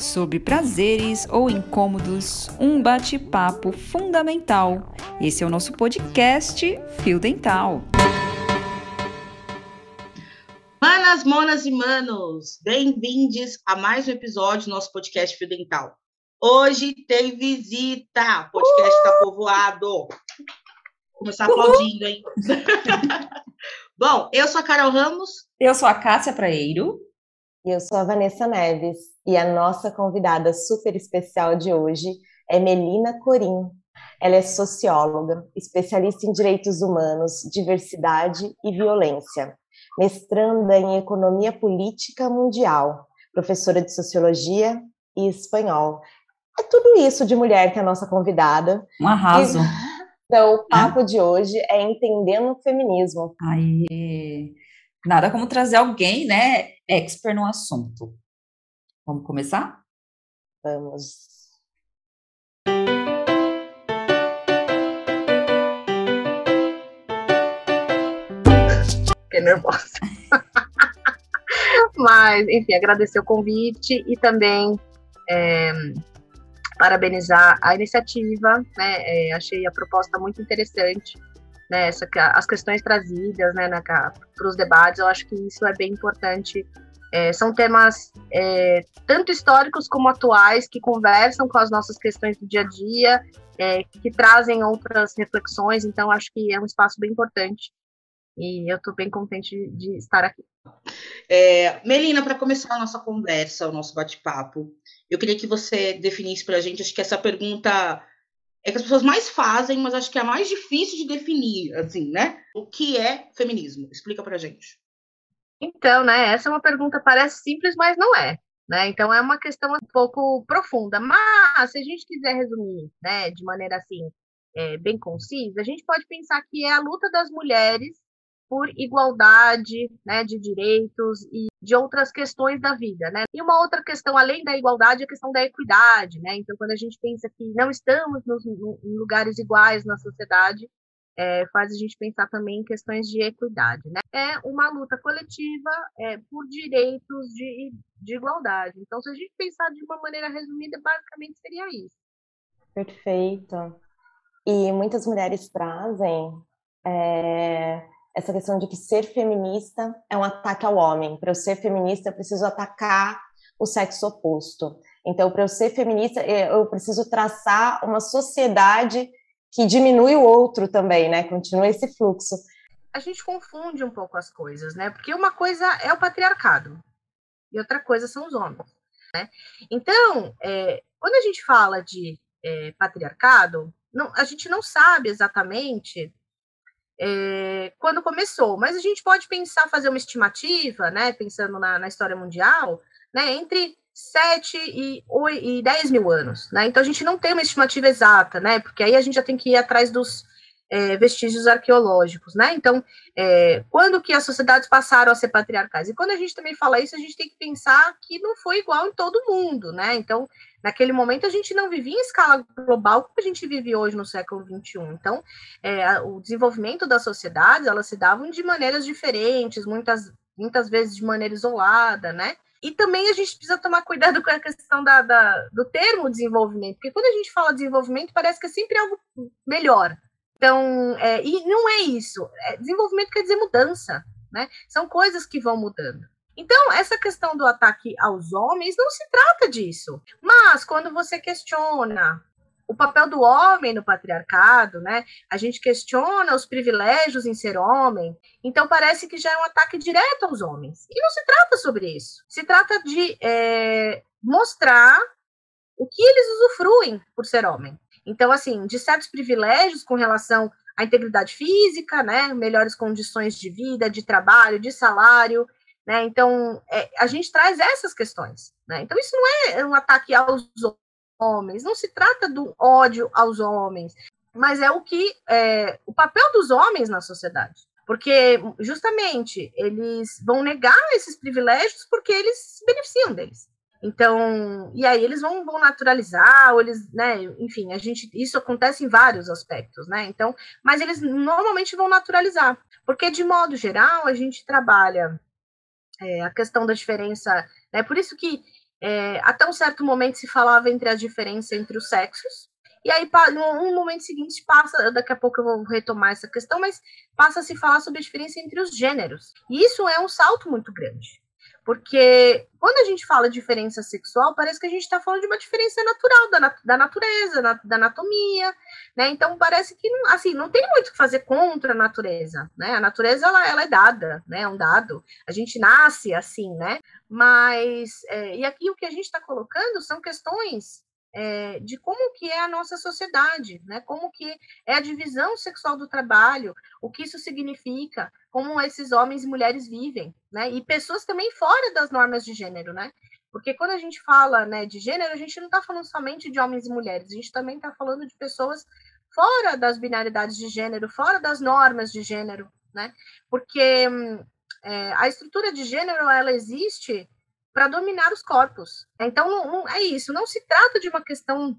Sobre prazeres ou incômodos, um bate-papo fundamental. Esse é o nosso podcast Fio Dental. Manas, monas e manos, bem-vindos a mais um episódio do nosso podcast Fio Dental. Hoje tem visita, o podcast está povoado. Vou começar aplaudindo, hein? Bom, eu sou a Carol Ramos. Eu sou a Cássia Praeiro. E eu sou a Vanessa Neves. E a nossa convidada super especial de hoje é Melina Corim. Ela é socióloga, especialista em direitos humanos, diversidade e violência, mestranda em economia política mundial, professora de sociologia e espanhol. É tudo isso de mulher que é a nossa convidada. Um arraso. Então, o papo de hoje é entendendo o feminismo. Aí, nada como trazer alguém, né, expert no assunto. Vamos começar? Vamos. Fiquei nervosa. Mas, enfim, agradecer o convite e também é, parabenizar a iniciativa, né? É, achei a proposta muito interessante, né? Essa, as questões trazidas, né, para os debates, eu acho que isso é bem importante. É, são temas é, tanto históricos como atuais que conversam com as nossas questões do dia a dia, é, que trazem outras reflexões. Então, acho que é um espaço bem importante e eu estou bem contente de, de estar aqui. É, Melina, para começar a nossa conversa, o nosso bate-papo, eu queria que você definisse para a gente, acho que essa pergunta é que as pessoas mais fazem, mas acho que é a mais difícil de definir, assim, né? O que é feminismo? Explica para a gente. Então, né, essa é uma pergunta, parece simples, mas não é. Né? Então, é uma questão um pouco profunda. Mas, se a gente quiser resumir né, de maneira assim, é, bem concisa, a gente pode pensar que é a luta das mulheres por igualdade né, de direitos e de outras questões da vida. Né? E uma outra questão, além da igualdade, é a questão da equidade. Né? Então, quando a gente pensa que não estamos nos, em lugares iguais na sociedade, é, faz a gente pensar também em questões de equidade. Né? É uma luta coletiva é, por direitos de, de igualdade. Então, se a gente pensar de uma maneira resumida, basicamente seria isso. Perfeito. E muitas mulheres trazem é, essa questão de que ser feminista é um ataque ao homem. Para eu ser feminista, eu preciso atacar o sexo oposto. Então, para eu ser feminista, eu preciso traçar uma sociedade que diminui o outro também, né? Continua esse fluxo. A gente confunde um pouco as coisas, né? Porque uma coisa é o patriarcado e outra coisa são os homens, né? Então, é, quando a gente fala de é, patriarcado, não, a gente não sabe exatamente é, quando começou. Mas a gente pode pensar, fazer uma estimativa, né, pensando na, na história mundial, né, entre 7 e, 8, e 10 mil anos. Né? Então a gente não tem uma estimativa exata, né, porque aí a gente já tem que ir atrás dos é, vestígios arqueológicos. Né? Então, é, quando que as sociedades passaram a ser patriarcais? E quando a gente também fala isso, a gente tem que pensar que não foi igual em todo mundo. Né? Então, Naquele momento a gente não vivia em escala global como a gente vive hoje no século XXI. Então, é, o desenvolvimento das sociedades, elas se davam de maneiras diferentes, muitas, muitas vezes de maneira isolada, né? E também a gente precisa tomar cuidado com a questão da, da, do termo desenvolvimento, porque quando a gente fala desenvolvimento, parece que é sempre algo melhor. Então, é, e não é isso. É, desenvolvimento quer dizer mudança, né? São coisas que vão mudando. Então, essa questão do ataque aos homens não se trata disso. Mas quando você questiona o papel do homem no patriarcado, né? A gente questiona os privilégios em ser homem, então parece que já é um ataque direto aos homens. E não se trata sobre isso. Se trata de é, mostrar o que eles usufruem por ser homem. Então, assim, de certos privilégios com relação à integridade física, né? Melhores condições de vida, de trabalho, de salário, né? Então, é, a gente traz essas questões. Né? Então, isso não é um ataque aos homens, não se trata do ódio aos homens, mas é o que é, o papel dos homens na sociedade. Porque, justamente, eles vão negar esses privilégios porque eles se beneficiam deles. Então, e aí eles vão, vão naturalizar, ou eles, né, enfim, a gente, isso acontece em vários aspectos, né? Então, mas eles normalmente vão naturalizar, porque de modo geral a gente trabalha é, a questão da diferença, né? Por isso que é, até um certo momento se falava entre a diferença entre os sexos, e aí, no, momento seguinte, passa, daqui a pouco eu vou retomar essa questão, mas passa a se falar sobre a diferença entre os gêneros. E isso é um salto muito grande. Porque quando a gente fala diferença sexual, parece que a gente está falando de uma diferença natural da, da natureza, na, da anatomia, né? Então parece que assim não tem muito o que fazer contra a natureza, né? A natureza ela, ela é dada, né? É um dado. A gente nasce assim, né? Mas é, e aqui o que a gente está colocando são questões é, de como que é a nossa sociedade, né? Como que é a divisão sexual do trabalho, o que isso significa, como esses homens e mulheres vivem, né? E pessoas também fora das normas de gênero, né? Porque quando a gente fala né, de gênero, a gente não está falando somente de homens e mulheres, a gente também está falando de pessoas fora das binaridades de gênero, fora das normas de gênero, né? Porque é, a estrutura de gênero ela existe para dominar os corpos. Então, não, não, é isso. Não se trata de uma questão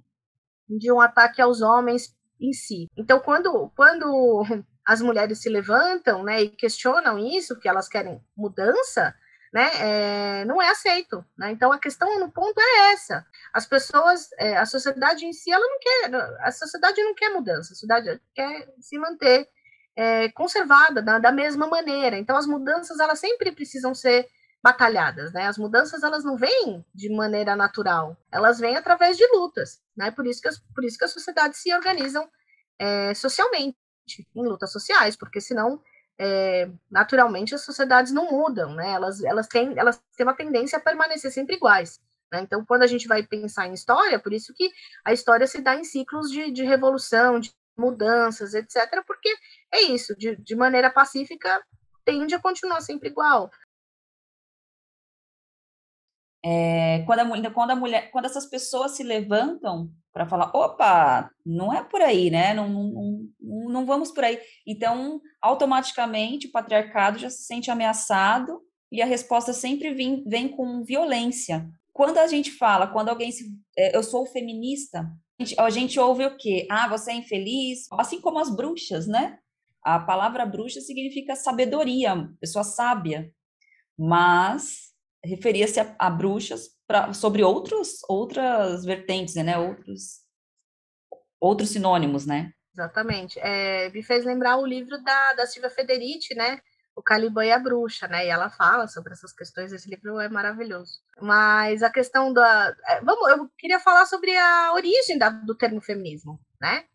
de um ataque aos homens em si. Então, quando, quando as mulheres se levantam né, e questionam isso, que elas querem mudança, né, é, não é aceito. Né? Então, a questão no ponto é essa. As pessoas, é, a sociedade em si, ela não quer, a sociedade não quer mudança, a sociedade quer se manter é, conservada da, da mesma maneira. Então, as mudanças, elas sempre precisam ser batalhadas, né? As mudanças elas não vêm de maneira natural, elas vêm através de lutas, né? Por isso que as, por isso que as sociedades se organizam é, socialmente em lutas sociais, porque senão é, naturalmente as sociedades não mudam, né? Elas elas têm elas têm uma tendência a permanecer sempre iguais. Né? Então, quando a gente vai pensar em história, por isso que a história se dá em ciclos de, de revolução, de mudanças, etc., porque é isso, de, de maneira pacífica tende a continuar sempre igual. É, quando, a, quando a mulher, quando essas pessoas se levantam para falar, opa, não é por aí, né? Não, não, não, não vamos por aí. Então, automaticamente o patriarcado já se sente ameaçado e a resposta sempre vem, vem com violência. Quando a gente fala, quando alguém se. É, eu sou feminista, a gente, a gente ouve o quê? Ah, você é infeliz. Assim como as bruxas, né? A palavra bruxa significa sabedoria, pessoa sábia. Mas referia-se a, a, bruxas pra, sobre outros, outras vertentes, né? Outros, outros sinônimos, né? Exatamente. É, me fez lembrar o livro da, da Silvia Federici, né? O Caliban e a Bruxa, né? E ela fala sobre essas questões. Esse livro é maravilhoso. Mas a questão da. É, vamos, eu queria falar sobre a origem da, do termo feminismo, né?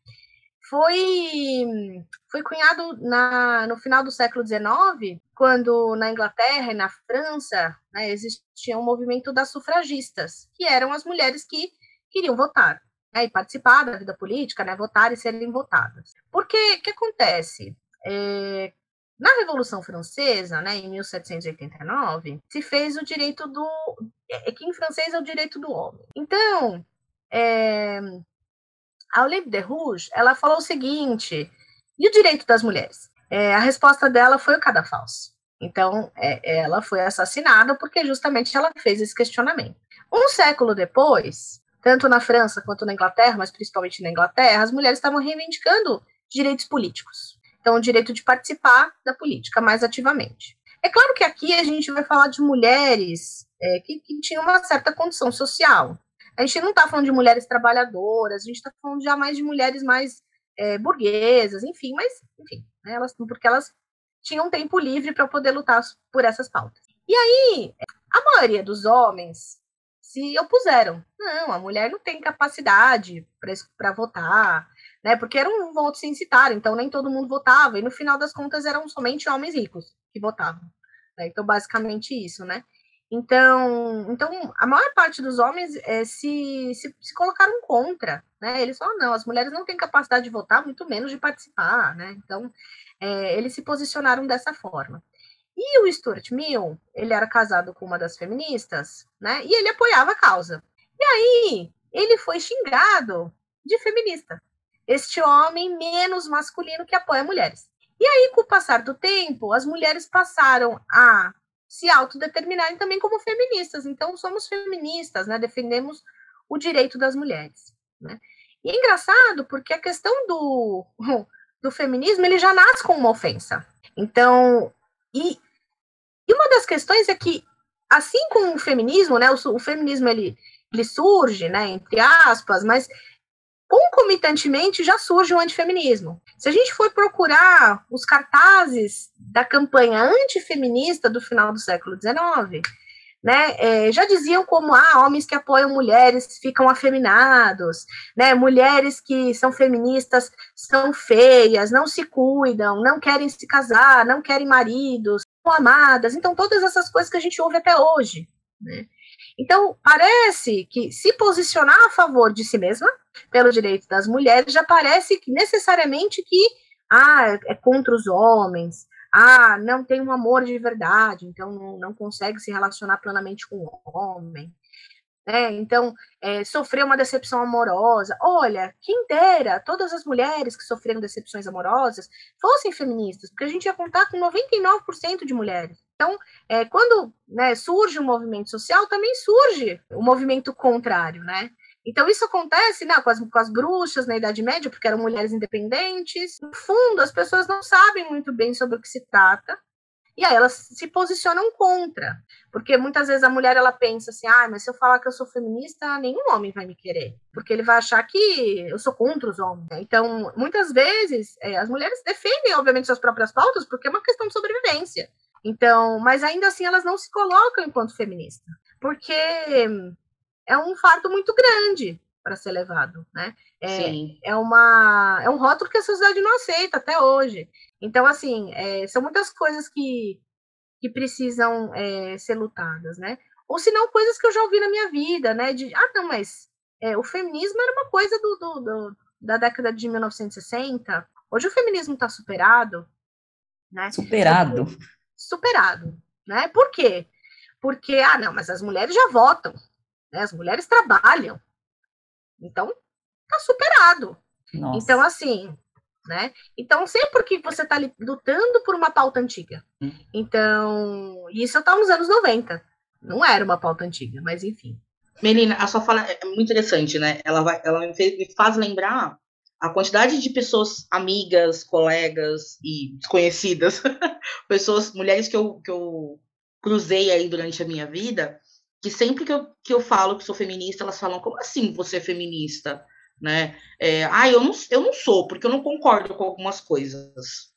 Foi, foi cunhado na, no final do século XIX, quando na Inglaterra e na França né, existia um movimento das sufragistas, que eram as mulheres que queriam votar né, e participar da vida política, né, votar e serem votadas. Porque o que acontece? É, na Revolução Francesa, né, em 1789, se fez o direito do. É, que em francês é o direito do homem. Então, é, a Olympe de Rouge, ela falou o seguinte, e o direito das mulheres? É, a resposta dela foi o cadafalso. Então, é, ela foi assassinada porque justamente ela fez esse questionamento. Um século depois, tanto na França quanto na Inglaterra, mas principalmente na Inglaterra, as mulheres estavam reivindicando direitos políticos. Então, o direito de participar da política mais ativamente. É claro que aqui a gente vai falar de mulheres é, que, que tinham uma certa condição social. A gente não está falando de mulheres trabalhadoras, a gente está falando já mais de mulheres mais é, burguesas, enfim, mas, enfim, né, elas, porque elas tinham tempo livre para poder lutar por essas pautas. E aí, a maioria dos homens se opuseram. Não, a mulher não tem capacidade para votar, né? Porque era um voto censitário, então nem todo mundo votava, e no final das contas eram somente homens ricos que votavam. Né? Então, basicamente isso, né? Então, então a maior parte dos homens é, se, se, se, colocaram contra, né? Eles falaram, não, as mulheres não têm capacidade de votar, muito menos de participar, né? Então, é, eles se posicionaram dessa forma. E o Stuart Mill, ele era casado com uma das feministas, né? E ele apoiava a causa. E aí, ele foi xingado de feminista. Este homem menos masculino que apoia mulheres. E aí, com o passar do tempo, as mulheres passaram a se autodeterminarem também como feministas. Então, somos feministas, né? Defendemos o direito das mulheres. Né? E é engraçado porque a questão do, do feminismo ele já nasce com uma ofensa. Então, e, e uma das questões é que assim como o feminismo, né, o, o feminismo ele, ele surge, né, entre aspas, mas concomitantemente já surge o antifeminismo. Se a gente for procurar os cartazes da campanha antifeminista do final do século XIX, né, é, já diziam como ah, homens que apoiam mulheres ficam afeminados, né, mulheres que são feministas são feias, não se cuidam, não querem se casar, não querem maridos, são amadas, então todas essas coisas que a gente ouve até hoje, né. Então, parece que se posicionar a favor de si mesma, pelo direito das mulheres, já parece que necessariamente que ah, é contra os homens, ah, não tem um amor de verdade, então não, não consegue se relacionar plenamente com o homem. É, então, é, sofreu uma decepção amorosa. Olha, quem dera todas as mulheres que sofreram decepções amorosas fossem feministas, porque a gente ia contar com 99% de mulheres. Então, é, quando né, surge um movimento social, também surge o um movimento contrário, né? Então, isso acontece né, com, as, com as bruxas na Idade Média, porque eram mulheres independentes. No fundo, as pessoas não sabem muito bem sobre o que se trata, e aí elas se posicionam contra. Porque muitas vezes a mulher ela pensa assim: ah, mas se eu falar que eu sou feminista, nenhum homem vai me querer. Porque ele vai achar que eu sou contra os homens. Então, muitas vezes, é, as mulheres defendem, obviamente, suas próprias pautas, porque é uma questão de sobrevivência. Então, mas ainda assim elas não se colocam enquanto feminista, porque é um fardo muito grande para ser levado, né? É, é, uma, é um rótulo que a sociedade não aceita até hoje. Então, assim, é, são muitas coisas que, que precisam é, ser lutadas, né? Ou se não, coisas que eu já ouvi na minha vida, né? De, ah, não, mas é, o feminismo era uma coisa do, do, do, da década de 1960. Hoje o feminismo está superado, né? Superado superado, né? Por quê? Porque, ah, não, mas as mulheres já votam, né? As mulheres trabalham. Então, tá superado. Nossa. Então, assim, né? Então, sempre que você está lutando por uma pauta antiga. Hum. Então, isso tá nos anos 90. Não era uma pauta antiga, mas enfim. Menina, a sua fala é muito interessante, né? Ela, vai, ela me faz lembrar a quantidade de pessoas amigas, colegas e desconhecidas, pessoas, mulheres que eu, que eu cruzei aí durante a minha vida, que sempre que eu, que eu falo que sou feminista, elas falam, como assim você é feminista? Né? É, ah, eu não, eu não sou, porque eu não concordo com algumas coisas.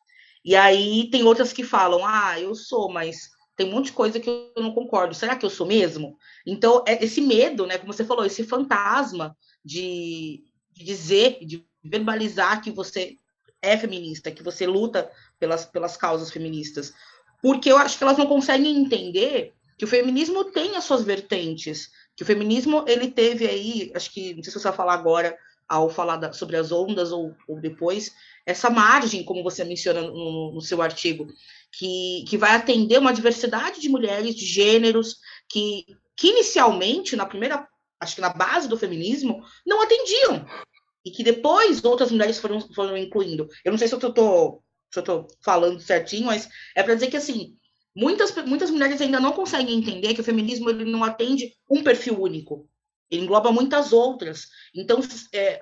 E aí tem outras que falam, ah, eu sou, mas tem um monte de coisa que eu não concordo. Será que eu sou mesmo? Então, é esse medo, né, como você falou, esse fantasma de, de dizer, de verbalizar que você é feminista, que você luta pelas, pelas causas feministas. Porque eu acho que elas não conseguem entender que o feminismo tem as suas vertentes, que o feminismo ele teve aí, acho que não sei se você vai falar agora ao falar da, sobre as ondas ou, ou, depois, essa margem, como você menciona no, no, seu artigo, que, que vai atender uma diversidade de mulheres, de gêneros, que, que inicialmente, na primeira, acho que na base do feminismo, não atendiam e que depois outras mulheres foram, foram incluindo. Eu não sei se eu estou se eu tô falando certinho, mas é para dizer que assim muitas, muitas mulheres ainda não conseguem entender que o feminismo ele não atende um perfil único, ele engloba muitas outras. Então, é,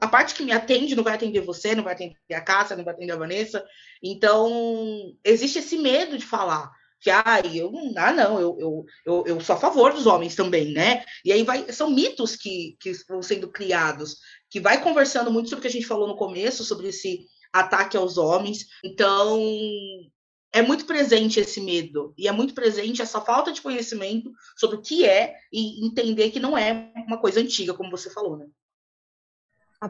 a parte que me atende não vai atender você, não vai atender a Cássia, não vai atender a Vanessa. Então, existe esse medo de falar que ah, eu ah, não, eu, eu, eu, eu sou a favor dos homens também, né? E aí vai, são mitos que, que vão sendo criados que vai conversando muito sobre o que a gente falou no começo, sobre esse ataque aos homens. Então, é muito presente esse medo e é muito presente essa falta de conhecimento sobre o que é e entender que não é uma coisa antiga, como você falou, né?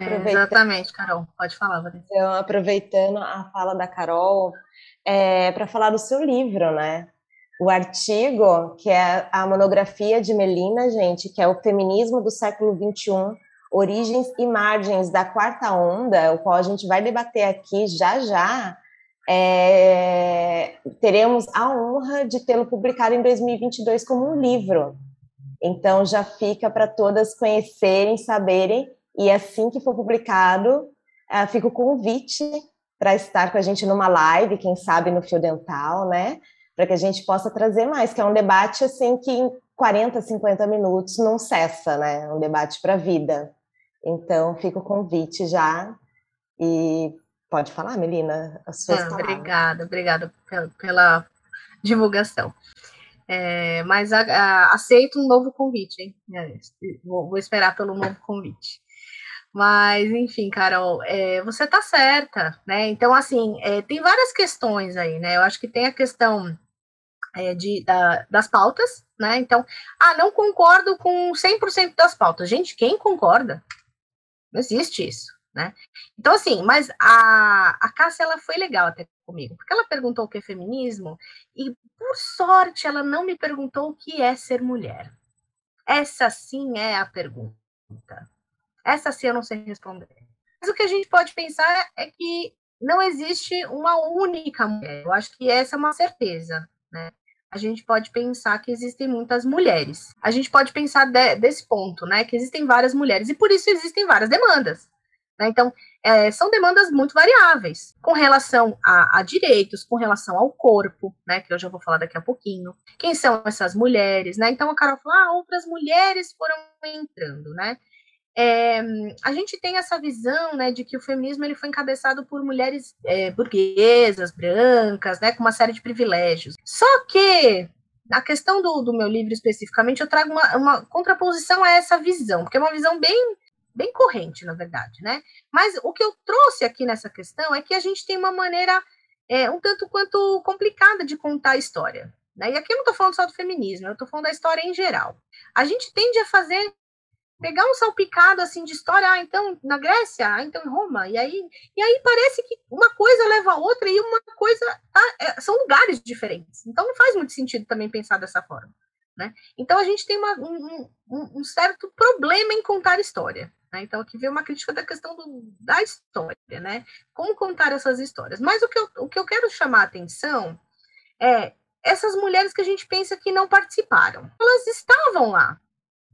É, exatamente, Carol. Pode falar, Vanessa. Então, aproveitando a fala da Carol, é, para falar do seu livro, né? O artigo, que é a monografia de Melina, gente, que é o feminismo do século XXI, origens e margens da quarta onda, o qual a gente vai debater aqui já já, é, teremos a honra de tê-lo publicado em 2022 como um livro. Então já fica para todas conhecerem, saberem, e assim que for publicado, é, fica o convite para estar com a gente numa live, quem sabe no Fio Dental, né? Para que a gente possa trazer mais, que é um debate assim que em 40, 50 minutos não cessa, né? Um debate para a vida. Então, fica o convite já. E pode falar, Melina, Não, Obrigada, obrigada pela, pela divulgação. É, mas a, a, aceito um novo convite, hein? É, vou, vou, esperar pelo novo convite. Mas, enfim, Carol, é, você tá certa, né? Então, assim, é, tem várias questões aí, né? Eu acho que tem a questão é, de, da, das pautas, né? Então, ah, não concordo com 100% das pautas. Gente, quem concorda? Não existe isso, né? Então, assim, mas a, a Cássia, ela foi legal até comigo, porque ela perguntou o que é feminismo e, por sorte, ela não me perguntou o que é ser mulher. Essa sim é a pergunta. Essa sim eu não sei responder. Mas o que a gente pode pensar é que não existe uma única mulher. Eu acho que essa é uma certeza, né? A gente pode pensar que existem muitas mulheres. A gente pode pensar de, desse ponto, né? Que existem várias mulheres e por isso existem várias demandas. Né? Então, é, são demandas muito variáveis com relação a, a, direitos, com relação ao corpo, né? Que eu já vou falar daqui a pouquinho. Quem são essas mulheres, né? Então a Carol falou, ah, outras mulheres foram entrando, né? É, a gente tem essa visão né, de que o feminismo ele foi encabeçado por mulheres é, burguesas, brancas, né, com uma série de privilégios. Só que, na questão do, do meu livro especificamente, eu trago uma, uma, contraposição a essa visão, porque é uma visão bem, bem corrente, na verdade. Né? Mas o que eu trouxe aqui nessa questão é que a gente tem uma maneira é, um tanto quanto complicada de contar a história. Né? E aqui eu não estou falando só do feminismo, eu estou falando da história em geral. A gente tende a fazer pegar um salpicado assim de história, ah, então na Grécia, ah, então em Roma, e aí, e aí parece que uma coisa leva a outra e uma coisa ah, é, são lugares diferentes. Então não faz muito sentido também pensar dessa forma. Né? Então a gente tem uma, um, um, um, certo problema em contar história. Né? Então aqui vem uma crítica da questão do, da história, né? Como contar essas histórias. Mas o que, eu, o que eu quero chamar a atenção é essas mulheres que a gente pensa que não participaram. Elas estavam lá,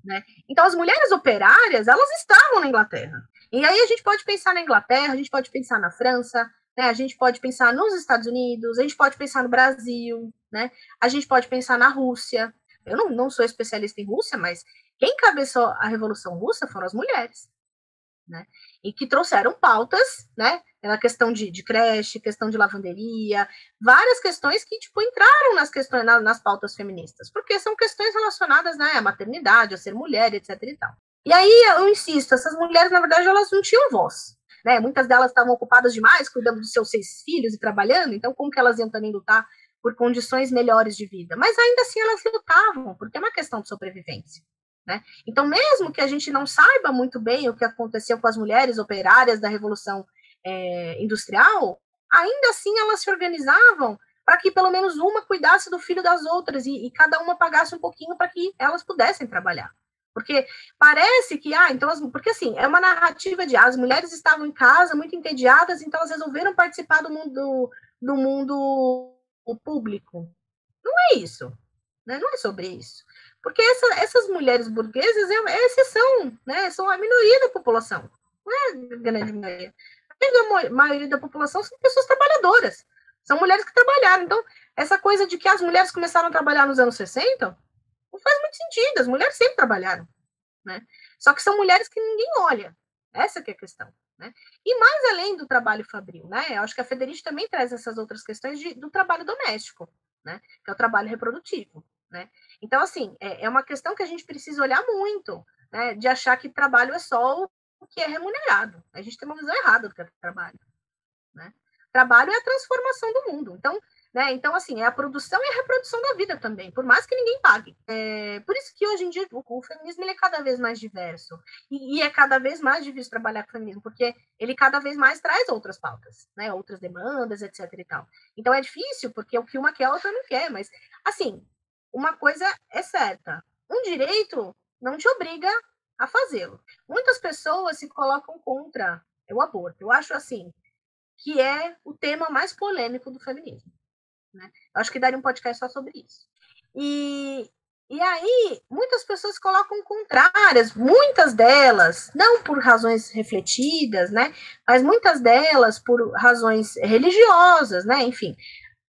né? Então, as mulheres operárias, elas estavam na Inglaterra. E aí a gente pode pensar na Inglaterra, a gente pode pensar na França, né? a gente pode pensar nos Estados Unidos, a gente pode pensar no Brasil, né? a gente pode pensar na Rússia. Eu não, não sou especialista em Rússia, mas quem cabeçou a Revolução Russa foram as mulheres. Né? E que trouxeram pautas, né? na questão de, de, creche, questão de lavanderia, várias questões que tipo entraram nas questões na, nas pautas feministas, porque são questões relacionadas né, à maternidade, a ser mulher, etc. E, tal. e aí eu insisto, essas mulheres na verdade elas não tinham voz, né? Muitas delas estavam ocupadas demais, cuidando dos seus seis filhos e trabalhando, então como que elas iam também lutar por condições melhores de vida? Mas ainda assim elas lutavam, porque é uma questão de sobrevivência. Né? Então, mesmo que a gente não saiba muito bem o que aconteceu com as mulheres operárias da Revolução é, industrial, ainda assim elas se organizavam para que pelo menos uma cuidasse do filho das outras e, e cada uma pagasse um pouquinho para que elas pudessem trabalhar. Porque parece que, ah, então, as, porque assim, é uma narrativa de ah, as mulheres estavam em casa muito entediadas, então elas resolveram participar do mundo, do mundo público. Não é isso, né? não é sobre isso. Porque essa, essas mulheres burguesas é, é exceção, né? são a minoria da população, não é a grande maioria a maioria da população são pessoas trabalhadoras. São mulheres que trabalharam. Então, essa coisa de que as mulheres começaram a trabalhar nos anos 60 não faz muito sentido. As mulheres sempre trabalharam. Né? Só que são mulheres que ninguém olha. Essa que é a questão. Né? E mais além do trabalho fabril, né? Eu acho que a Federici também traz essas outras questões de, do trabalho doméstico, né? Que é o trabalho reprodutivo, né? Então, assim, é, é uma questão que a gente precisa olhar muito, né? De achar que trabalho é só o que é remunerado. A gente tem uma visão errada do que é trabalho. Né? Trabalho é a transformação do mundo. Então, né, então, assim, é a produção e a reprodução da vida também, por mais que ninguém pague. É, por isso que hoje em dia o, o feminismo é cada vez mais diverso. E, e, é cada vez mais difícil trabalhar com o feminismo, porque ele cada vez mais traz outras pautas, né, outras demandas, etc. e tal. Então é difícil, porque o que uma quer, a outra não quer. Mas, assim, uma coisa é certa: um direito não te obriga a fazê-lo. Muitas pessoas se colocam contra o aborto. Eu acho assim que é o tema mais polêmico do feminismo. Né? Eu acho que daria um podcast só sobre isso. E, e aí, muitas pessoas colocam contrárias, muitas delas, não por razões refletidas, né? Mas muitas delas por razões religiosas, né? Enfim,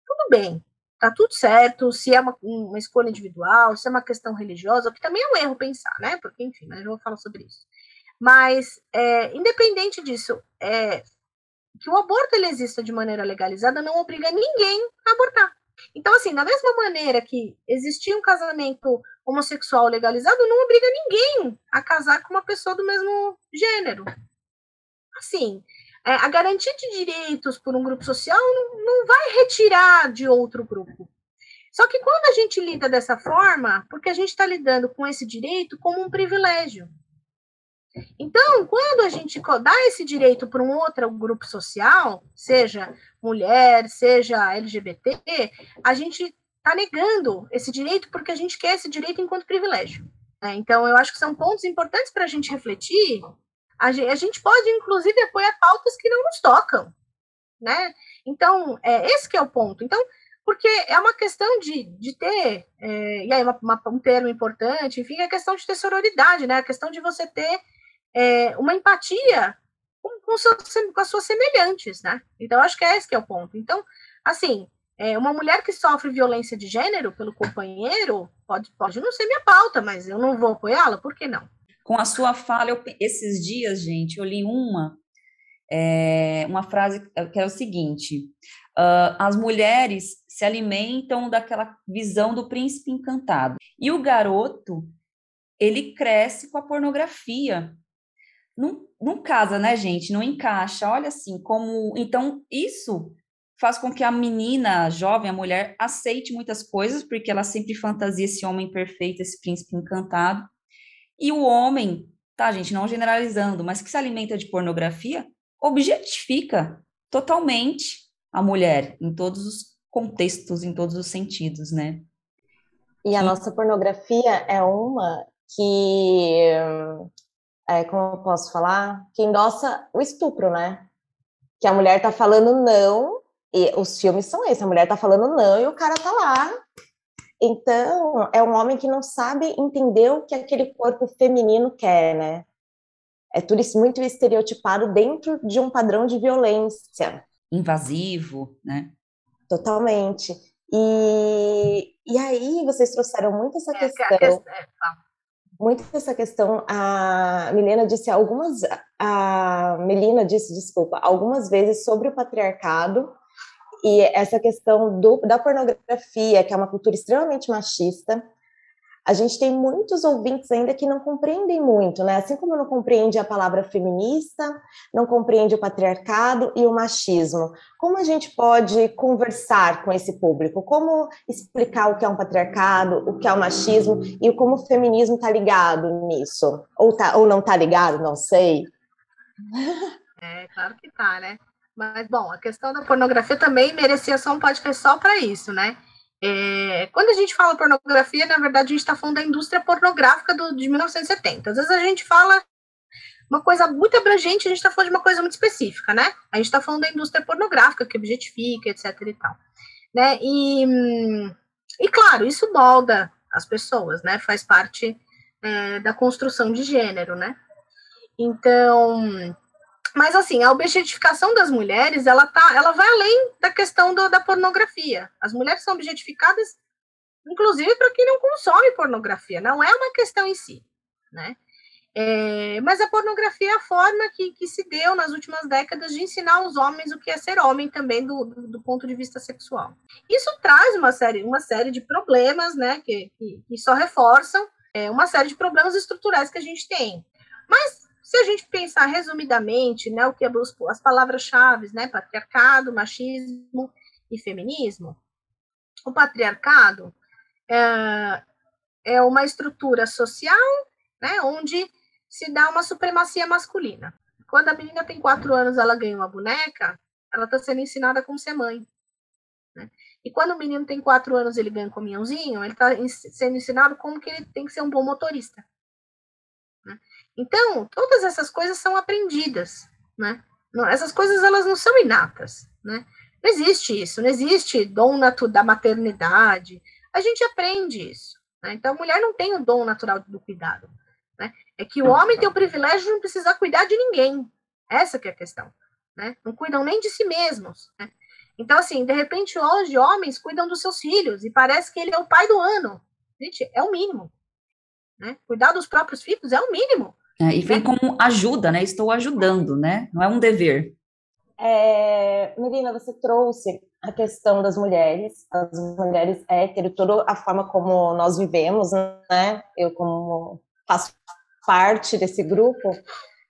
tudo bem tá tudo certo, se é uma, uma escolha individual, se é uma questão religiosa, que também é um erro pensar, né? Porque, enfim, né, eu vou falar sobre isso. Mas, é, independente disso, é, que o aborto ele exista de maneira legalizada não obriga ninguém a abortar. Então, assim, da mesma maneira que existia um casamento homossexual legalizado, não obriga ninguém a casar com uma pessoa do mesmo gênero. Assim, é, a garantia de direitos por um grupo social não, não vai retirar de outro grupo. Só que quando a gente lida dessa forma, porque a gente está lidando com esse direito como um privilégio. Então, quando a gente dá esse direito para um outro grupo social, seja mulher, seja LGBT, a gente está negando esse direito porque a gente quer esse direito enquanto privilégio. Né? Então, eu acho que são pontos importantes para a gente refletir. A gente, a gente, pode, inclusive, apoiar pautas que não nos tocam. Né? Então, é, esse que é o ponto. Então, porque é uma questão de, de ter, é, e aí uma, uma, um termo importante, enfim, é a questão de ter sororidade, né? A questão de você ter é, uma empatia com, com, seu, com, as suas semelhantes, né? Então, acho que é esse que é o ponto. Então, assim, é, uma mulher que sofre violência de gênero pelo companheiro pode, pode não ser minha pauta, mas eu não vou apoiá-la, por que não? Com a sua fala, eu, esses dias, gente, eu li uma, é, uma frase que é o seguinte: uh, as mulheres se alimentam daquela visão do príncipe encantado. E o garoto, ele cresce com a pornografia. Não, não casa, né, gente? Não encaixa. Olha assim, como. Então, isso faz com que a menina, a jovem, a mulher, aceite muitas coisas, porque ela sempre fantasia esse homem perfeito, esse príncipe encantado. E o homem, tá, gente, não generalizando, mas que se alimenta de pornografia, objetifica totalmente a mulher em todos os contextos, em todos os sentidos, né? E a nossa pornografia é uma que, é, como eu posso falar, que endossa o estupro, né? Que a mulher tá falando não, e os filmes são esses, a mulher tá falando não e o cara tá lá. Então, é um homem que não sabe entender o que aquele corpo feminino quer, né? É tudo isso muito estereotipado dentro de um padrão de violência. Invasivo, né? Totalmente. E, e aí vocês trouxeram muito essa é, questão. É, questão é, muito essa questão, a Milena disse algumas, a Melina disse, desculpa, algumas vezes sobre o patriarcado e essa questão do, da pornografia, que é uma cultura extremamente machista, a gente tem muitos ouvintes ainda que não compreendem muito, né? Assim como não compreende a palavra feminista, não compreende o patriarcado e o machismo. Como a gente pode conversar com esse público? Como explicar o que é um patriarcado, o que é o machismo e como o feminismo está ligado nisso? Ou, tá, ou não está ligado, não sei. É, claro que tá, né? Mas, bom, a questão da pornografia também merecia só um podcast só para isso, né? É, quando a gente fala pornografia, na verdade, a gente está falando da indústria pornográfica do, de 1970. Às vezes a gente fala uma coisa muito abrangente, a gente está falando de uma coisa muito específica, né? A gente está falando da indústria pornográfica, que objetifica, etc e tal. Né? E, e claro, isso molda as pessoas, né? Faz parte é, da construção de gênero, né? Então, mas assim, a objetificação das mulheres, ela tá, ela vai além da questão do, da pornografia. As mulheres são objetificadas, inclusive para quem não consome pornografia. Não é uma questão em si, né? É, mas a pornografia é a forma que, que se deu nas últimas décadas de ensinar os homens o que é ser homem também do, do, do ponto de vista sexual. Isso traz uma série, uma série de problemas, né, que, que, que só reforçam é, uma série de problemas estruturais que a gente tem. Mas se a gente pensar resumidamente, né, o que é as palavras-chave, né, patriarcado, machismo e feminismo, o patriarcado é, é uma estrutura social, né, onde se dá uma supremacia masculina. Quando a menina tem quatro anos, ela ganha uma boneca, ela está sendo ensinada como ser mãe. Né? E quando o menino tem quatro anos, ele ganha um caminhãozinho, ele está sendo ensinado como que ele tem que ser um bom motorista. Então, todas essas coisas são aprendidas, né? Não, essas coisas elas não são inatas, né? Não existe isso, não existe dom da maternidade. A gente aprende isso. Né? Então, a mulher não tem o dom natural do cuidado. Né? É que o homem tem o privilégio de não precisar cuidar de ninguém. Essa que é a questão. Né? Não cuidam nem de si mesmos. Né? Então, assim, de repente, hoje, homens cuidam dos seus filhos e parece que ele é o pai do ano. Gente, é o mínimo. Né? Cuidar dos próprios filhos é o mínimo. É, e vem como ajuda, né? Estou ajudando, né? Não é um dever. É, Melina, você trouxe a questão das mulheres, as mulheres hétero, toda a forma como nós vivemos, né? Eu como faço parte desse grupo,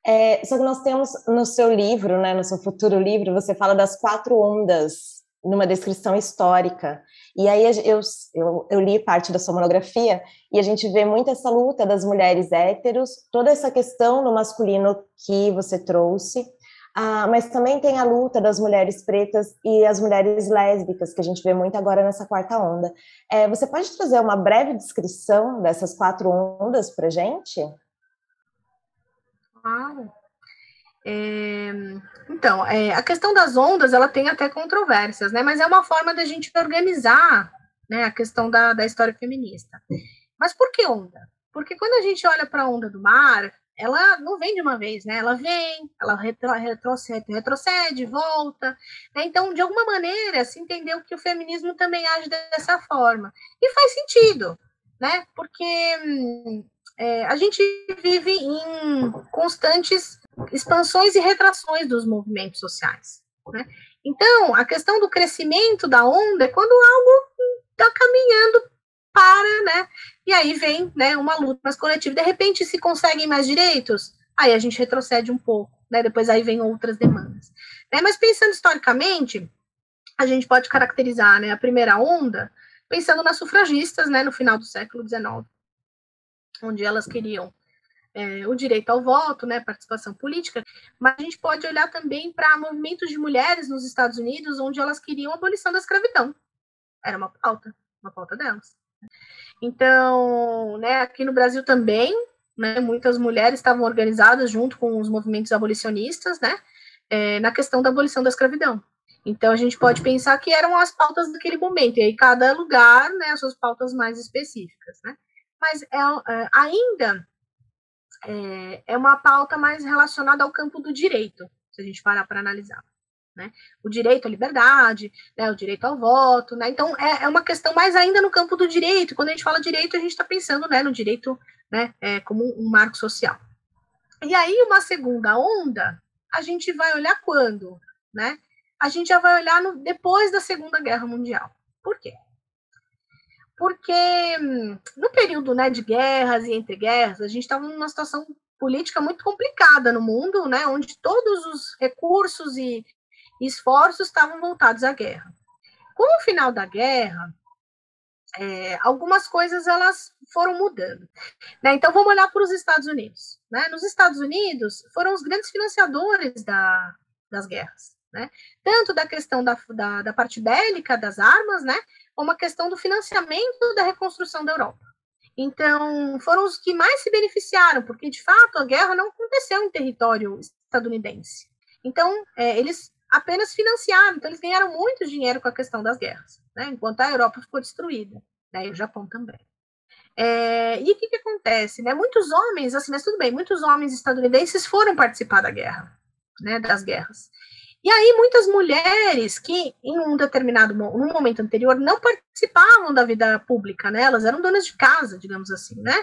é, só que nós temos no seu livro, né, no seu futuro livro, você fala das quatro ondas numa descrição histórica. E aí eu, eu, eu, li parte da sua monografia e a gente vê muito essa luta das mulheres héteros, toda essa questão do masculino que você trouxe, ah, mas também tem a luta das mulheres pretas e as mulheres lésbicas, que a gente vê muito agora nessa quarta onda. É, você pode trazer uma breve descrição dessas quatro ondas para gente? Claro. É, então, é, a questão das ondas, ela tem até controvérsias, né? Mas é uma forma da gente organizar né, a questão da, da história feminista. Mas por que onda? Porque quando a gente olha para a onda do mar, ela não vem de uma vez, né? Ela vem, ela retro, retrocede, retrocede, volta. Né? Então, de alguma maneira, se entendeu que o feminismo também age dessa forma. E faz sentido, né? Porque hum, é, a gente vive em constantes expansões e retrações dos movimentos sociais. Né? Então, a questão do crescimento da onda é quando algo está caminhando para, né? E aí vem né, uma luta mais coletiva. De repente, se conseguem mais direitos, aí a gente retrocede um pouco, né? Depois aí vem outras demandas. Né? Mas pensando historicamente, a gente pode caracterizar né, a primeira onda pensando nas sufragistas, né, no final do século XIX, onde elas queriam é, o direito ao voto, né, participação política, mas a gente pode olhar também para movimentos de mulheres nos Estados Unidos, onde elas queriam a abolição da escravidão. Era uma pauta, uma pauta delas. Então, né, aqui no Brasil também, né, muitas mulheres estavam organizadas junto com os movimentos abolicionistas, né, é, na questão da abolição da escravidão. Então, a gente pode pensar que eram as pautas daquele momento, e aí cada lugar, né, as suas pautas mais específicas, né. Mas é, é, ainda é, é uma pauta mais relacionada ao campo do direito, se a gente parar para analisar né? O direito à liberdade, né? o direito ao voto, né? Então é, é, uma questão mais ainda no campo do direito. Quando a gente fala direito, a gente está pensando, né, no direito, né, é, como um marco social. E aí uma segunda onda, a gente vai olhar quando, né? A gente já vai olhar no, depois da Segunda Guerra Mundial. Por quê? Porque hum, no período né, de guerras e entre guerras, a gente estava numa situação política muito complicada no mundo, né, onde todos os recursos e esforços estavam voltados à guerra. Com o final da guerra, é, algumas coisas elas foram mudando. Né? Então vamos olhar para os Estados Unidos. Né? Nos Estados Unidos foram os grandes financiadores da, das guerras. Né? Tanto da questão da, da, da, parte bélica das armas, né? Como a questão do financiamento da reconstrução da Europa. Então, foram os que mais se beneficiaram, porque de fato a guerra não aconteceu em território estadunidense. Então, é, eles apenas financiaram. Então, eles ganharam muito dinheiro com a questão das guerras, né? enquanto a Europa ficou destruída, né? e o Japão também. É, e o que, que acontece? Né? Muitos homens, assim, mas tudo bem, muitos homens estadunidenses foram participar da guerra, né, das guerras. E aí muitas mulheres que em um determinado num momento anterior não participavam da vida pública, né? Elas eram donas de casa, digamos assim, né?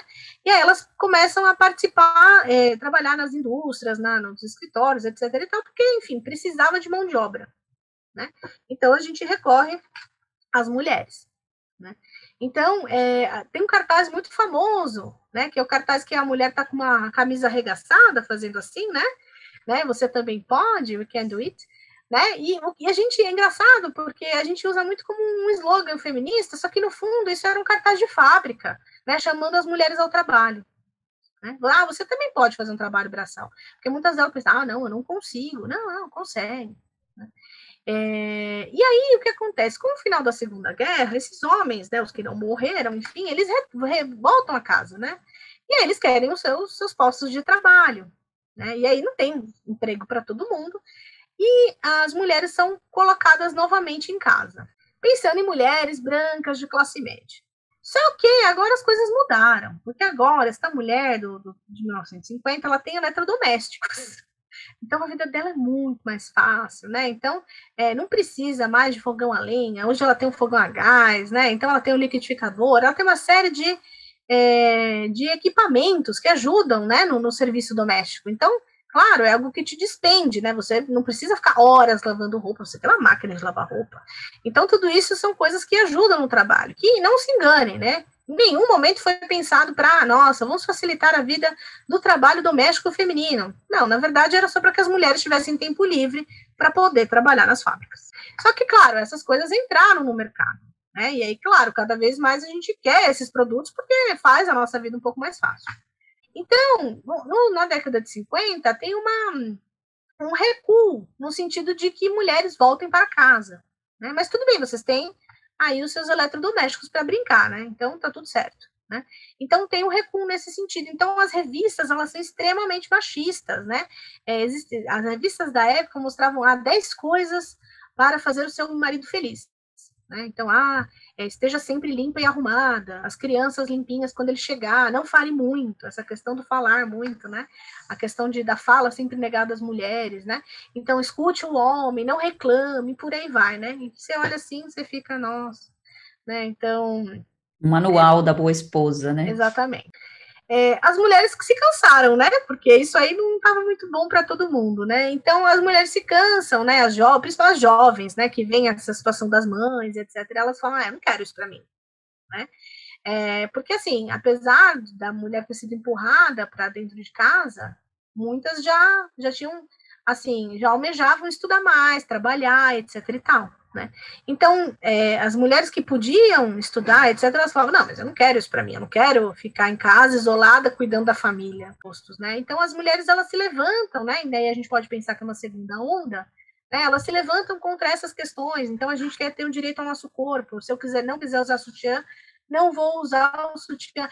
E aí elas começam a participar, é, trabalhar nas indústrias, na, nos escritórios, etc. E tal, porque enfim precisava de mão de obra, né? Então a gente recorre às mulheres, né? Então é, tem um cartaz muito famoso, né? Que é o cartaz que a mulher está com uma camisa arregaçada, fazendo assim, né? Né? Você também pode, we can do it. Né? E, e, a gente é engraçado porque a gente usa muito como um slogan feminista, só que no fundo isso era um cartaz de fábrica, né? Chamando as mulheres ao trabalho. Né? Ah, você também pode fazer um trabalho braçal. Porque muitas delas pensam, ah, não, eu não consigo. Não, não, consegue. Né? É, e aí o que acontece? Com o final da Segunda Guerra, esses homens, né, os que não morreram, enfim, eles re, re, voltam a casa, né? E aí eles querem os seus, seus postos de trabalho. Né? E aí não tem emprego para todo mundo. E as mulheres são colocadas novamente em casa. Pensando em mulheres brancas de classe média. Só que agora as coisas mudaram, porque agora esta mulher do, do, de 1950 ela tem eletrodomésticos. Então a vida dela é muito mais fácil, né? Então é, não precisa mais de fogão a lenha. Hoje ela tem um fogão a gás, né? Então ela tem um liquidificador, ela tem uma série de é, de equipamentos que ajudam né, no, no, serviço doméstico. Então, Claro, é algo que te despende, né? Você não precisa ficar horas lavando roupa, você tem uma máquina de lavar roupa. Então, tudo isso são coisas que ajudam no trabalho. Que não se enganem, né? Em nenhum momento foi pensado para, nossa, vamos facilitar a vida do trabalho doméstico feminino. Não, na verdade era só para que as mulheres tivessem tempo livre para poder trabalhar nas fábricas. Só que, claro, essas coisas entraram no mercado. Né? E aí, claro, cada vez mais a gente quer esses produtos porque faz a nossa vida um pouco mais fácil. Então, no, na década de 50, tem uma, um recuo no sentido de que mulheres voltem para casa. Né? Mas tudo bem, vocês têm aí os seus eletrodomésticos para brincar, né? Então tá tudo certo. Né? Então tem um recuo nesse sentido. Então as revistas elas são extremamente machistas, né? É, existe, as revistas da época mostravam ah, 10 coisas para fazer o seu marido feliz. Né? Então, ah, é, esteja sempre limpa e arrumada, as crianças limpinhas quando ele chegar, não fale muito, essa questão do falar muito, né? A questão de da fala sempre negada às mulheres, né? Então, escute o homem, não reclame, por aí vai, né? E você olha assim, você fica, nossa, né? Então. O manual é, da boa esposa, né? Exatamente é, as mulheres que se cansaram, né? Porque isso aí não estava muito bom para todo mundo, né? Então as mulheres se cansam, né? As jovens, principalmente as jovens, né? Que vem essa situação das mães, etc. Elas falam, ah, eu não quero isso para mim, né? É, porque assim, apesar da mulher ter sido empurrada para dentro de casa, muitas já já tinham, assim, já almejavam estudar mais, trabalhar, etc. E tal. Né? Então, é, as mulheres que podiam estudar, etc., elas falavam, não, mas eu não quero isso para mim, eu não quero ficar em casa, isolada, cuidando da família, postos, né? Então, as mulheres, elas se levantam, né? E daí a gente pode pensar que é uma segunda onda, né? Elas se levantam contra essas questões, então a gente quer ter um direito ao nosso corpo, se eu quiser, não quiser usar sutiã, não vou usar o sutiã.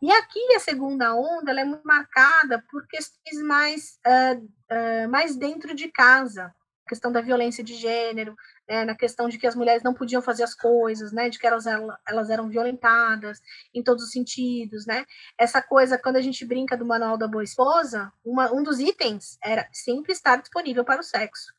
E aqui a segunda onda, ela é muito marcada por questões mais, uh, uh, mais dentro de casa, questão da violência de gênero, né, na questão de que as mulheres não podiam fazer as coisas, né, de que elas, elas eram violentadas em todos os sentidos, né, essa coisa, quando a gente brinca do Manual da Boa Esposa, uma, um dos itens era sempre estar disponível para o sexo.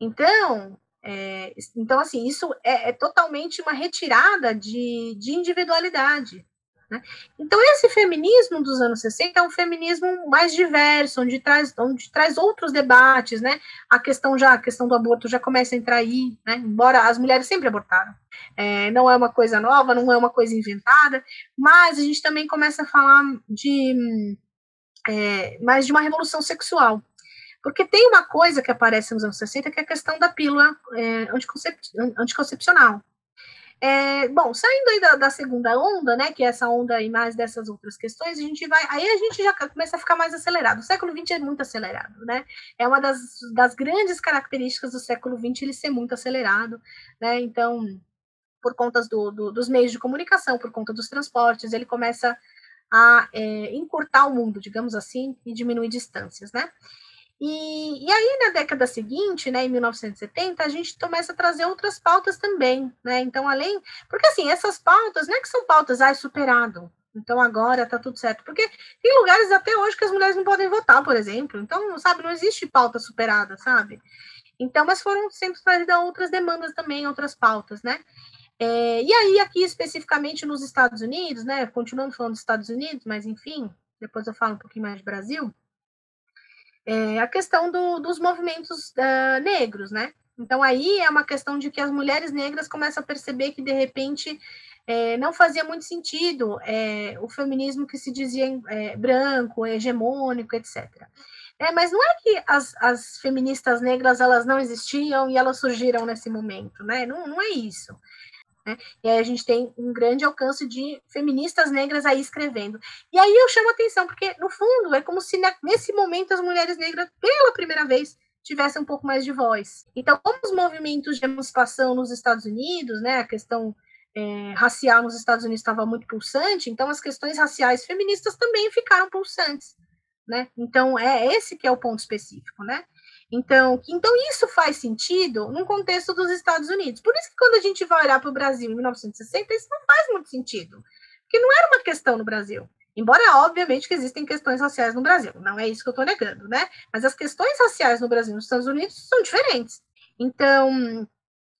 Então, é, então assim, isso é, é totalmente uma retirada de, de individualidade, né? Então, esse feminismo dos anos 60 é um feminismo mais diverso, onde traz, onde traz outros debates, né? A questão já, a questão do aborto já começa a entrar aí, né? Embora as mulheres sempre abortaram. É, não é uma coisa nova, não é uma coisa inventada, mas a gente também começa a falar de é, mais de uma revolução sexual. Porque tem uma coisa que aparece nos anos 60 que é a questão da pílula é, anticoncep anticoncepcional. É, bom, saindo aí da, da, segunda onda, né, que é essa onda e mais dessas outras questões, a gente vai, aí a gente já começa a ficar mais acelerado. O século XX é muito acelerado, né? É uma das, das grandes características do século XX ele ser muito acelerado, né? Então, por conta do, do, dos meios de comunicação, por conta dos transportes, ele começa a é, encurtar o mundo, digamos assim, e diminuir distâncias, né? E, e aí, na década seguinte, né, em 1970, a gente começa a trazer outras pautas também, né? Então, além. Porque, assim, essas pautas não é que são pautas, ai, superado. Então, agora tá tudo certo. Porque tem lugares até hoje que as mulheres não podem votar, por exemplo. Então, sabe, não existe pauta superada, sabe? Então, mas foram sempre trazidas outras demandas também, outras pautas, né? É, e aí, aqui especificamente nos Estados Unidos, né? Continuando falando dos Estados Unidos, mas enfim, depois eu falo um pouquinho mais de Brasil é a questão do, dos movimentos uh, negros, né? Então aí é uma questão de que as mulheres negras começam a perceber que de repente é, não fazia muito sentido é, o feminismo que se dizia é, branco, hegemônico, etc. É, mas não é que as, as, feministas negras elas não existiam e elas surgiram nesse momento, né? Não, não é isso. Né? E aí a gente tem um grande alcance de feministas negras aí escrevendo. E aí eu chamo atenção, porque, no fundo, é como se nesse momento as mulheres negras, pela primeira vez, tivessem um pouco mais de voz. Então, como os movimentos de emancipação nos Estados Unidos, né, a questão é, racial nos Estados Unidos estava muito pulsante, então as questões raciais feministas também ficaram pulsantes. Né? Então, é esse que é o ponto específico, né? Então, então isso faz sentido num contexto dos Estados Unidos. Por isso que quando a gente vai olhar para o Brasil em 1960, isso não faz muito sentido. Porque não era uma questão no Brasil. Embora, obviamente, que existem questões raciais no Brasil. Não é isso que eu estou negando, né? Mas as questões raciais no Brasil e nos Estados Unidos são diferentes. Então,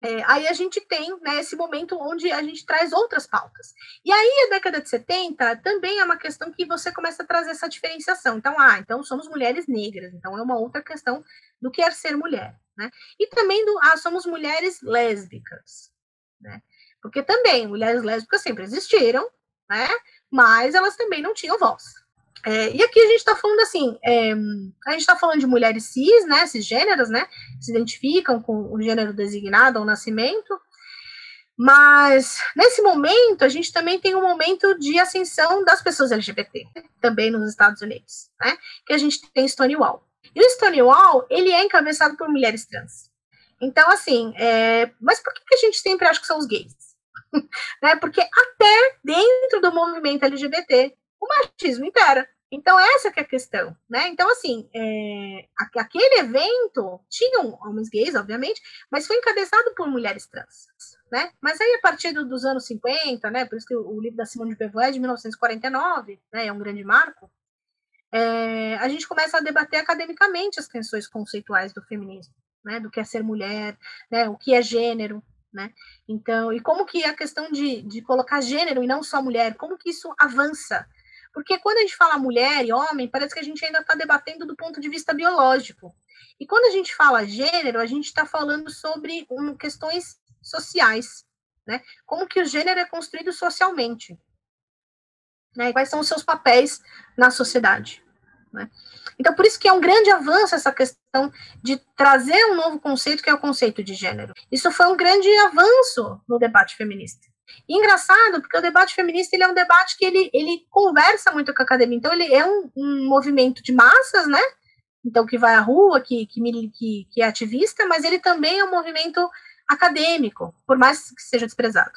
é, aí a gente tem né, esse momento onde a gente traz outras pautas. E aí, a década de 70 também é uma questão que você começa a trazer essa diferenciação. Então, ah, então somos mulheres negras, então é uma outra questão do que é ser mulher. Né? E também do, ah, somos mulheres lésbicas. Né? Porque também mulheres lésbicas sempre existiram, né? mas elas também não tinham voz. É, e aqui a gente está falando assim, é, a gente está falando de mulheres cis, né, cisgêneras, né, se identificam com o gênero designado ao nascimento, mas nesse momento a gente também tem um momento de ascensão das pessoas LGBT, também nos Estados Unidos, né, que a gente tem Stonewall. E o Stonewall, ele é encabeçado por mulheres trans. Então, assim, é, mas por que, que a gente sempre acha que são os gays? né, porque até dentro do movimento LGBT, o machismo impera. Então, essa que é a questão, né? Então, assim, é, aquele evento tinham homens gays, obviamente, mas foi encabeçado por mulheres trans, né? Mas aí, a partir do, dos anos 50, né? Por isso que o, o livro da Simone de Beauvoir é de 1949, né? É um grande marco. É, a gente começa a debater academicamente as questões conceituais do feminismo, né? Do que é ser mulher, né? O que é gênero, né? Então, e como que a questão de, de colocar gênero e não só mulher, como que isso avança, porque quando a gente fala mulher e homem, parece que a gente ainda está debatendo do ponto de vista biológico. E quando a gente fala gênero, a gente está falando sobre um, questões sociais, né? Como que o gênero é construído socialmente. Né? E quais são os seus papéis na sociedade. Né? Então, por isso que é um grande avanço essa questão de trazer um novo conceito, que é o conceito de gênero. Isso foi um grande avanço no debate feminista. Engraçado, porque o debate feminista ele é um debate que ele, ele conversa muito com a academia. Então, ele é um, um movimento de massas, né? Então, que vai à rua, que, que, que, que é ativista, mas ele também é um movimento acadêmico, por mais que seja desprezado.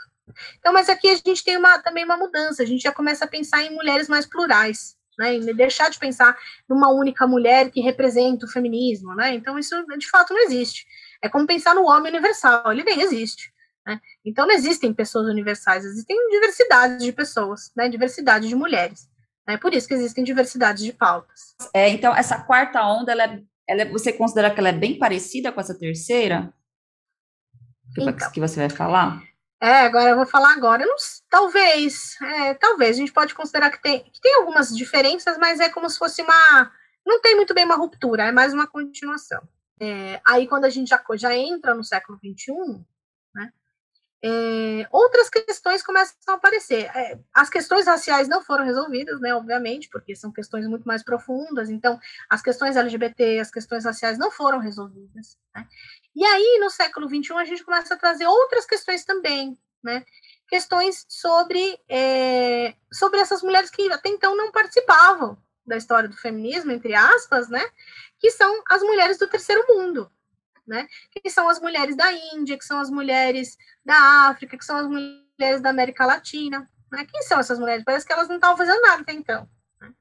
Então, mas aqui a gente tem uma, também uma mudança, a gente já começa a pensar em mulheres mais plurais, né, e deixar de pensar numa única mulher que representa o feminismo, né, então isso de fato não existe. É como pensar no homem universal, ele nem existe. Né? Então, não existem pessoas universais, existem diversidades de pessoas, né? diversidade de mulheres. É né? por isso que existem diversidades de pautas. É, então, essa quarta onda, ela, é, ela é, você considera que ela é bem parecida com essa terceira? Que, então, que você vai falar? É, agora eu vou falar agora. Não, talvez, é, talvez. A gente pode considerar que tem, que tem algumas diferenças, mas é como se fosse uma. Não tem muito bem uma ruptura, é mais uma continuação. É, aí, quando a gente já, já entra no século XXI, é, outras questões começam a aparecer. É, as questões raciais não foram resolvidas, né, obviamente, porque são questões muito mais profundas, então as questões LGBT, as questões raciais não foram resolvidas. Né? E aí, no século XXI, a gente começa a trazer outras questões também, né? questões sobre, é, sobre essas mulheres que até então não participavam da história do feminismo, entre aspas, né? que são as mulheres do terceiro mundo né? Que são as mulheres da Índia, que são as mulheres da África, que são as mulheres da América Latina. Né? Quem são essas mulheres? Parece que elas não estavam fazendo nada até então. Né?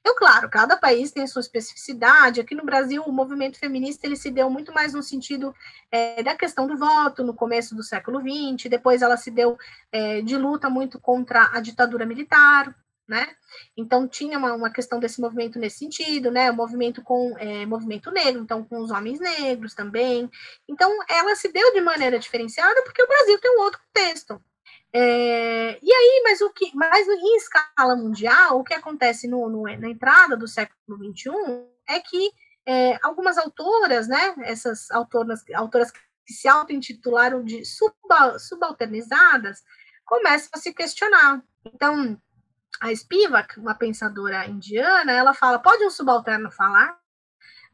Então, claro, cada país tem a sua especificidade. Aqui no Brasil, o movimento feminista ele se deu muito mais no sentido é, da questão do voto no começo do século XX. Depois, ela se deu é, de luta muito contra a ditadura militar né? Então tinha uma, uma, questão desse movimento nesse sentido, né? O movimento com é, movimento negro, então com os homens negros também. Então ela se deu de maneira diferenciada porque o Brasil tem um outro contexto. É, e aí, mas o que, mas em escala mundial, o que acontece no, no na entrada do século XXI é que é, algumas autoras, né? Essas autoras, autoras que se auto-intitularam de subalternizadas, começam a se questionar. Então, a Spivak, uma pensadora indiana, ela fala: pode um subalterno falar?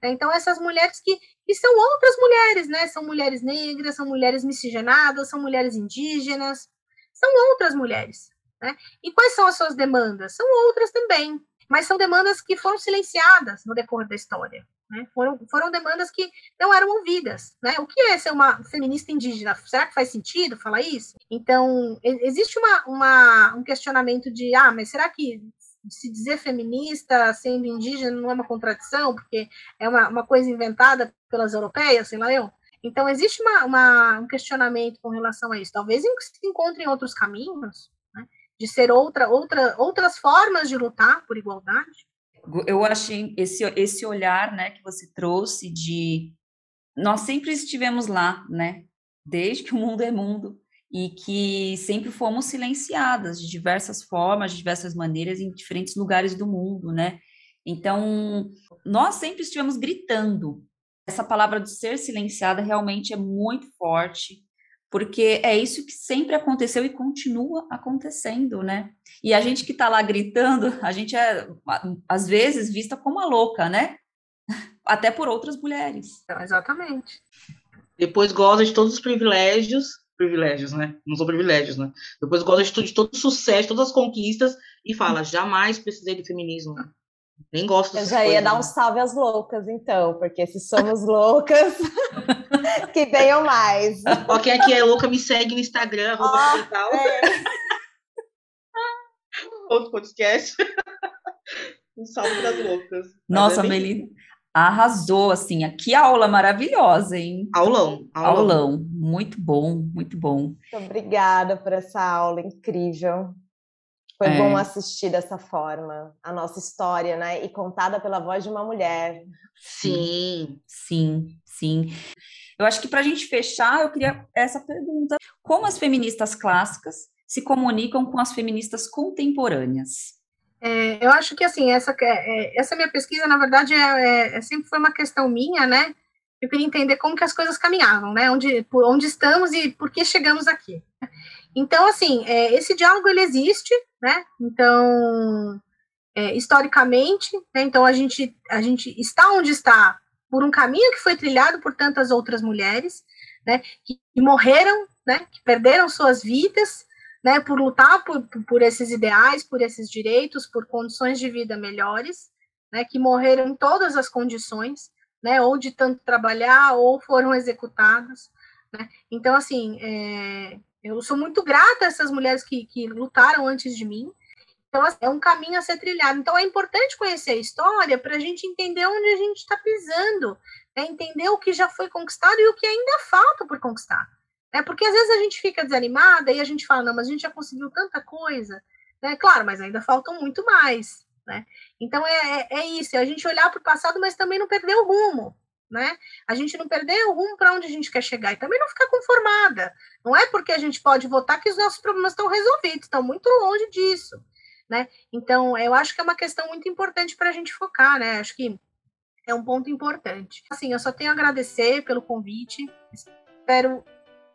Então, essas mulheres que, que são outras mulheres, né? São mulheres negras, são mulheres miscigenadas, são mulheres indígenas, são outras mulheres. Né? E quais são as suas demandas? São outras também, mas são demandas que foram silenciadas no decorrer da história. Né? Foram, foram demandas que não eram ouvidas. Né? O que é ser uma feminista indígena? Será que faz sentido falar isso? Então, existe uma, uma, um questionamento de, ah, mas será que se dizer feminista sendo indígena não é uma contradição, porque é uma, uma coisa inventada pelas europeias, sei lá eu? Então, existe uma, uma, um questionamento com relação a isso. Talvez se encontrem outros caminhos, né, de ser outra, outra, outras formas de lutar por igualdade, eu achei esse, esse olhar, né, que você trouxe de nós sempre estivemos lá, né? desde que o mundo é mundo, e que sempre fomos silenciadas de diversas formas, de diversas maneiras, em diferentes lugares do mundo, né? Então, nós sempre estivemos gritando. Essa palavra de ser silenciada realmente é muito forte, porque é isso que sempre aconteceu e continua acontecendo, né? E a gente que está lá gritando, a gente é, às vezes, vista como a louca, né? Até por outras mulheres. Exatamente. Depois goza de todos os privilégios, privilégios, né? Não são privilégios, né? Depois goza de, de todo o sucesso, todas as conquistas e fala: jamais precisei de feminismo. Nem gosto Eu já ia coisas, dar um salve às loucas, então, porque se somos loucas, que venham mais. Ó, quem aqui é louca, me segue no Instagram, arroba oh, é. Outro podcast. Um salve para as loucas. Nossa, é Melina, arrasou, assim. Que aula maravilhosa, hein? Aulão, aulão. Aulão. Muito bom, muito bom. Muito obrigada por essa aula incrível. Foi é. bom assistir dessa forma a nossa história, né? E contada pela voz de uma mulher. Sim, sim, sim. Eu acho que para a gente fechar, eu queria essa pergunta: como as feministas clássicas se comunicam com as feministas contemporâneas? É, eu acho que assim essa é, essa minha pesquisa, na verdade, é, é, é, sempre foi uma questão minha, né? Eu queria entender como que as coisas caminhavam, né? Onde, por onde estamos e por que chegamos aqui. Então, assim, é, esse diálogo ele existe, né? Então, é, historicamente, né? então a gente, a gente está onde está por um caminho que foi trilhado por tantas outras mulheres, né? Que, que morreram, né? Que perderam suas vidas, né? Por lutar por, por esses ideais, por esses direitos, por condições de vida melhores, né? Que morreram em todas as condições, né? Ou de tanto trabalhar, ou foram executadas, né? Então, assim, é, eu sou muito grata a essas mulheres que, que lutaram antes de mim. Então, assim, é um caminho a ser trilhado. Então, é importante conhecer a história para a gente entender onde a gente está pisando, né? entender o que já foi conquistado e o que ainda falta por conquistar. Né? Porque às vezes a gente fica desanimada e a gente fala, não, mas a gente já conseguiu tanta coisa. Né? Claro, mas ainda faltam muito mais. Né? Então, é, é, é isso, é a gente olhar para o passado, mas também não perder o rumo né? A gente não perder o rumo para onde a gente quer chegar e também não ficar conformada. Não é porque a gente pode votar que os nossos problemas estão resolvidos, estão muito longe disso, né? Então, eu acho que é uma questão muito importante para a gente focar, né? Acho que é um ponto importante. Assim, eu só tenho a agradecer pelo convite. Espero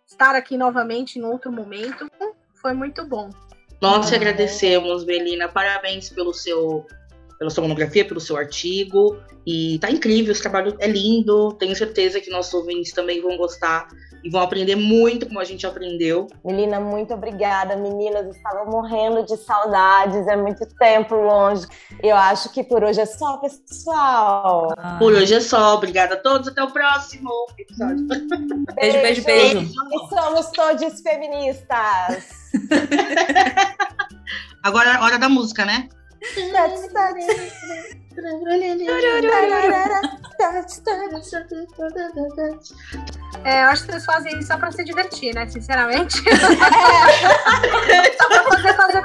estar aqui novamente em outro momento. Foi muito bom. Nós te agradecemos, Belina. Parabéns pelo seu pela sua monografia, pelo seu artigo. E tá incrível, esse trabalho é lindo. Tenho certeza que nossos ouvintes também vão gostar e vão aprender muito como a gente aprendeu. Melina, muito obrigada. Meninas, estavam morrendo de saudades, é muito tempo longe. Eu acho que por hoje é só, pessoal. Ah. Por hoje é só. Obrigada a todos. Até o próximo episódio. Hum, beijo, beijo, beijo. E somos todos feministas. Agora é hora da música, né? É, eu acho que eles fazem isso só pra se divertir, né? Sinceramente. É. só pra poder fazer.